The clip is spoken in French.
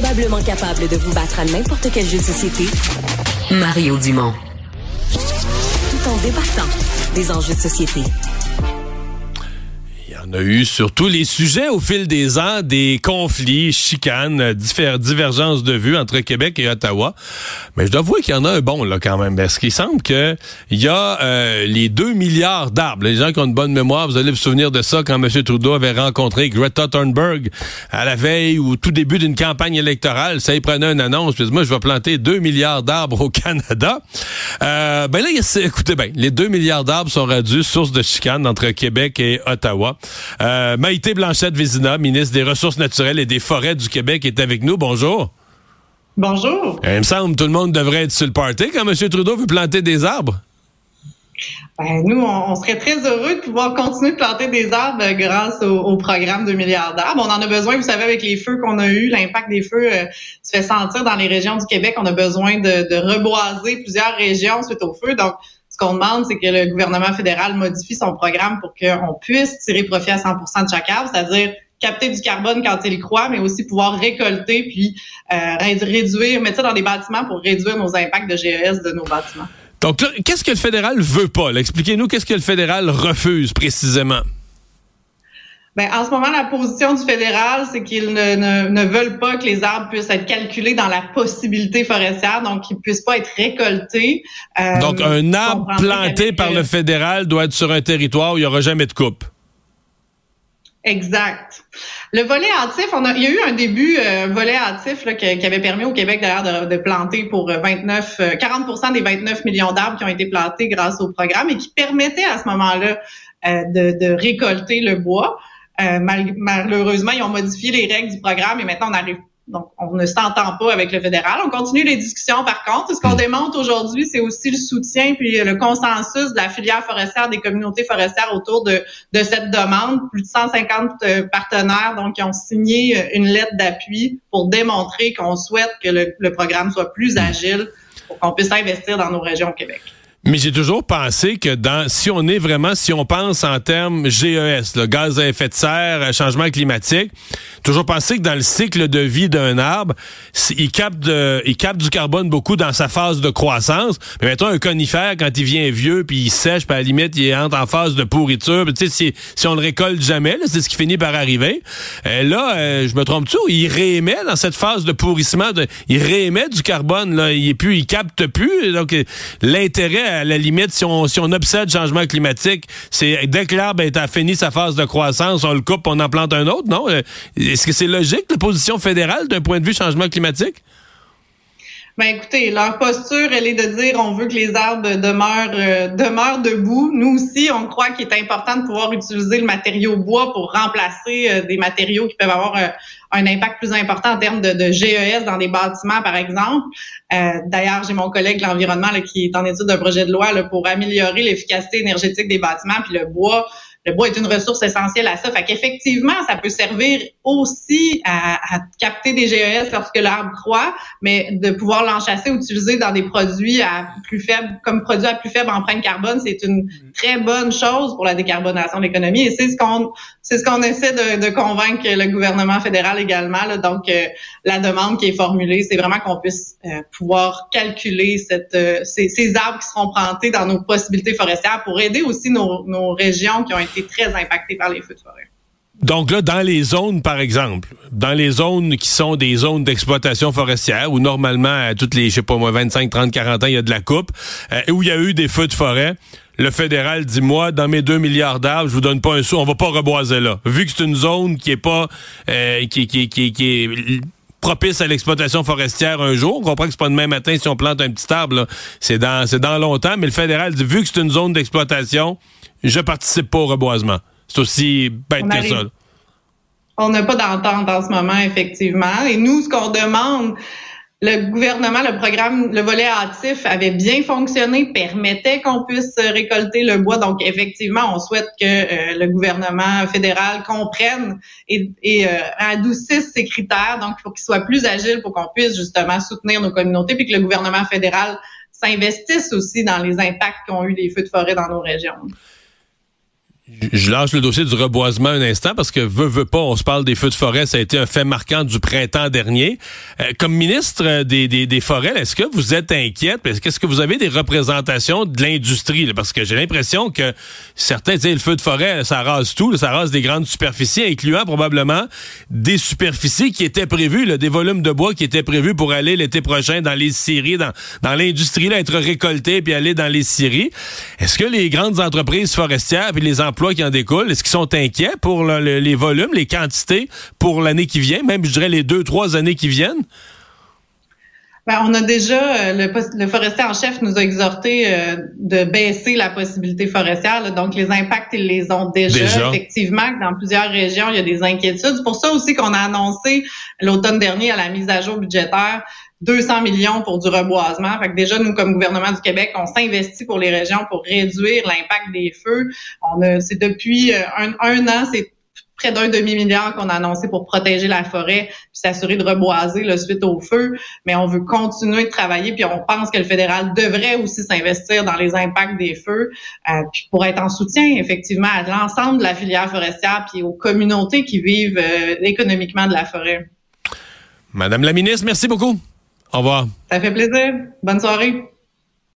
probablement capable de vous battre à n'importe quel jeu de société, Mario Dumont. Tout en débattant des enjeux de société. On a eu sur tous les sujets au fil des ans des conflits, chicanes, divergences de vues entre Québec et Ottawa. Mais je dois avouer qu'il y en a un bon là quand même, parce qu'il semble que il y a euh, les 2 milliards d'arbres. Les gens qui ont une bonne mémoire, vous allez vous souvenir de ça quand M. Trudeau avait rencontré Greta Thunberg à la veille ou tout début d'une campagne électorale. Ça y prenait une annonce, puis moi je vais planter 2 milliards d'arbres au Canada. Euh, ben là, écoutez bien, les 2 milliards d'arbres sont rendus source de chicanes entre Québec et Ottawa. Euh, Maïté Blanchette-Vézina, ministre des Ressources naturelles et des Forêts du Québec, est avec nous. Bonjour. Bonjour. Euh, il me semble que tout le monde devrait être sur le party quand M. Trudeau veut planter des arbres. Ben, nous, on, serait très heureux de pouvoir continuer de planter des arbres grâce au, programme de milliards d'arbres. On en a besoin, vous savez, avec les feux qu'on a eus, l'impact des feux euh, se fait sentir dans les régions du Québec. On a besoin de, de reboiser plusieurs régions suite aux feux. Donc, ce qu'on demande, c'est que le gouvernement fédéral modifie son programme pour qu'on puisse tirer profit à 100% de chaque arbre, c'est-à-dire capter du carbone quand il y croit, mais aussi pouvoir récolter puis euh, réduire, mettre ça dans des bâtiments pour réduire nos impacts de GES de nos bâtiments. Donc, qu'est-ce que le fédéral veut pas? Expliquez-nous qu'est-ce que le fédéral refuse précisément. Ben, en ce moment, la position du fédéral, c'est qu'ils ne, ne, veulent pas que les arbres puissent être calculés dans la possibilité forestière, donc qu'ils puissent pas être récoltés. Euh, donc, un arbre planté par le fédéral doit être sur un territoire où il n'y aura jamais de coupe. Exact. Le volet hâtif, on a, il y a eu un début euh, volet hâtif là, qui, avait permis au Québec d'ailleurs de, planter pour 29, euh, 40% euh, des 29 millions d'arbres qui ont été plantés grâce au programme et qui permettait à ce moment-là de, de, récolter le bois. Euh, malheureusement, ils ont modifié les règles du programme et maintenant on arrive donc, on ne s'entend pas avec le fédéral. On continue les discussions par contre. Ce qu'on hmm. démontre aujourd'hui, c'est aussi le soutien puis le consensus de la filière forestière, des communautés forestières autour de, de cette demande. Plus de 150 euh, partenaires donc qui ont signé euh, une lettre d'appui pour démontrer qu'on souhaite que le, le programme soit plus agile pour qu'on puisse investir dans nos régions au Québec. Mais j'ai toujours pensé que dans, si on est vraiment, si on pense en termes GES, le gaz à effet de serre, euh, changement climatique, toujours pensé que dans le cycle de vie d'un arbre, il capte, il capte du carbone beaucoup dans sa phase de croissance. Mais mettons un conifère quand il vient vieux puis il sèche, puis à la limite il entre en phase de pourriture. Tu sais, si, si on le récolte jamais, c'est ce qui finit par arriver. Euh, là, euh, je me trompe-tu il réémet dans cette phase de pourrissement, il réémet du carbone. Là, il est plus, il capte plus. Donc l'intérêt à la limite, si on, si obsède le changement climatique, c'est dès que l'arbre a fini sa phase de croissance, on le coupe, on en plante un autre, non? Euh, est-ce que c'est logique, la position fédérale d'un point de vue changement climatique? Ben écoutez, leur posture, elle est de dire on veut que les arbres demeurent euh, demeurent debout. Nous aussi, on croit qu'il est important de pouvoir utiliser le matériau bois pour remplacer euh, des matériaux qui peuvent avoir euh, un impact plus important en termes de, GES dans des bâtiments, par exemple. D'ailleurs, j'ai mon collègue l'environnement qui est en étude d'un projet de loi là, pour améliorer l'efficacité énergétique des bâtiments, puis le bois le bois est une ressource essentielle à ça. Fait qu'effectivement, ça peut servir aussi à, capter des GES lorsque l'arbre croît, mais de pouvoir l'enchasser utiliser dans des produits à plus faible, comme produits à plus faible empreinte carbone, c'est une très bonne chose pour la décarbonation de l'économie. Et c'est ce qu'on c'est ce qu'on essaie de, convaincre le gouvernement fédéral également. Donc, euh, la demande qui est formulée, c'est vraiment qu'on puisse euh, pouvoir calculer cette, euh, ces, ces, arbres qui seront plantés dans nos possibilités forestières pour aider aussi nos, nos régions qui ont été très impacté par les feux de forêt. Donc là, dans les zones, par exemple, dans les zones qui sont des zones d'exploitation forestière, où normalement, à toutes les, je sais pas moi, 25, 30, 40 ans, il y a de la coupe, euh, où il y a eu des feux de forêt, le fédéral dit, moi, dans mes 2 milliards d'arbres, je vous donne pas un sou, on va pas reboiser là. Vu que c'est une zone qui est pas, euh, qui, qui, qui, qui est propice à l'exploitation forestière un jour. On comprend que c'est pas demain matin si on plante un petit arbre, c'est dans, c'est dans longtemps, mais le fédéral dit, vu que c'est une zone d'exploitation, je participe pas au reboisement. C'est aussi bête que ça. On n'a pas d'entente en ce moment, effectivement. Et nous, ce qu'on demande, le gouvernement, le programme, le volet hâtif avait bien fonctionné, permettait qu'on puisse récolter le bois. Donc, effectivement, on souhaite que euh, le gouvernement fédéral comprenne et, et euh, adoucisse ces critères. Donc, il faut qu'il soit plus agile pour qu'on puisse justement soutenir nos communautés, puis que le gouvernement fédéral s'investisse aussi dans les impacts qu'ont eu les feux de forêt dans nos régions. Je lâche le dossier du reboisement un instant parce que veut, veut pas, on se parle des feux de forêt, ça a été un fait marquant du printemps dernier. Euh, comme ministre des, des, des forêts, est-ce que vous êtes inquiète? Est-ce que vous avez des représentations de l'industrie? Parce que j'ai l'impression que certains, sais, le feu de forêt, ça rase tout, ça rase des grandes superficies, incluant probablement des superficies qui étaient prévues, des volumes de bois qui étaient prévus pour aller l'été prochain dans les scieries, dans, dans l'industrie, être récoltés puis aller dans les scieries. Est-ce que les grandes entreprises forestières puis les qui en est-ce qu'ils sont inquiets pour les volumes, les quantités pour l'année qui vient, même je dirais les deux, trois années qui viennent? Ben, on a déjà, euh, le, forestier en chef nous a exhorté euh, de baisser la possibilité forestière. donc, les impacts, ils les ont déjà. Effectivement, dans plusieurs régions, il y a des inquiétudes. C'est pour ça aussi qu'on a annoncé l'automne dernier à la mise à jour budgétaire 200 millions pour du reboisement. Fait que déjà, nous, comme gouvernement du Québec, on s'investit pour les régions pour réduire l'impact des feux. On a, c'est depuis euh, un, un an, c'est près d'un demi-milliard qu'on a annoncé pour protéger la forêt puis s'assurer de reboiser le suite au feu. Mais on veut continuer de travailler puis on pense que le fédéral devrait aussi s'investir dans les impacts des feux euh, puis pour être en soutien effectivement à l'ensemble de la filière forestière puis aux communautés qui vivent euh, économiquement de la forêt. Madame la ministre, merci beaucoup. Au revoir. Ça fait plaisir. Bonne soirée.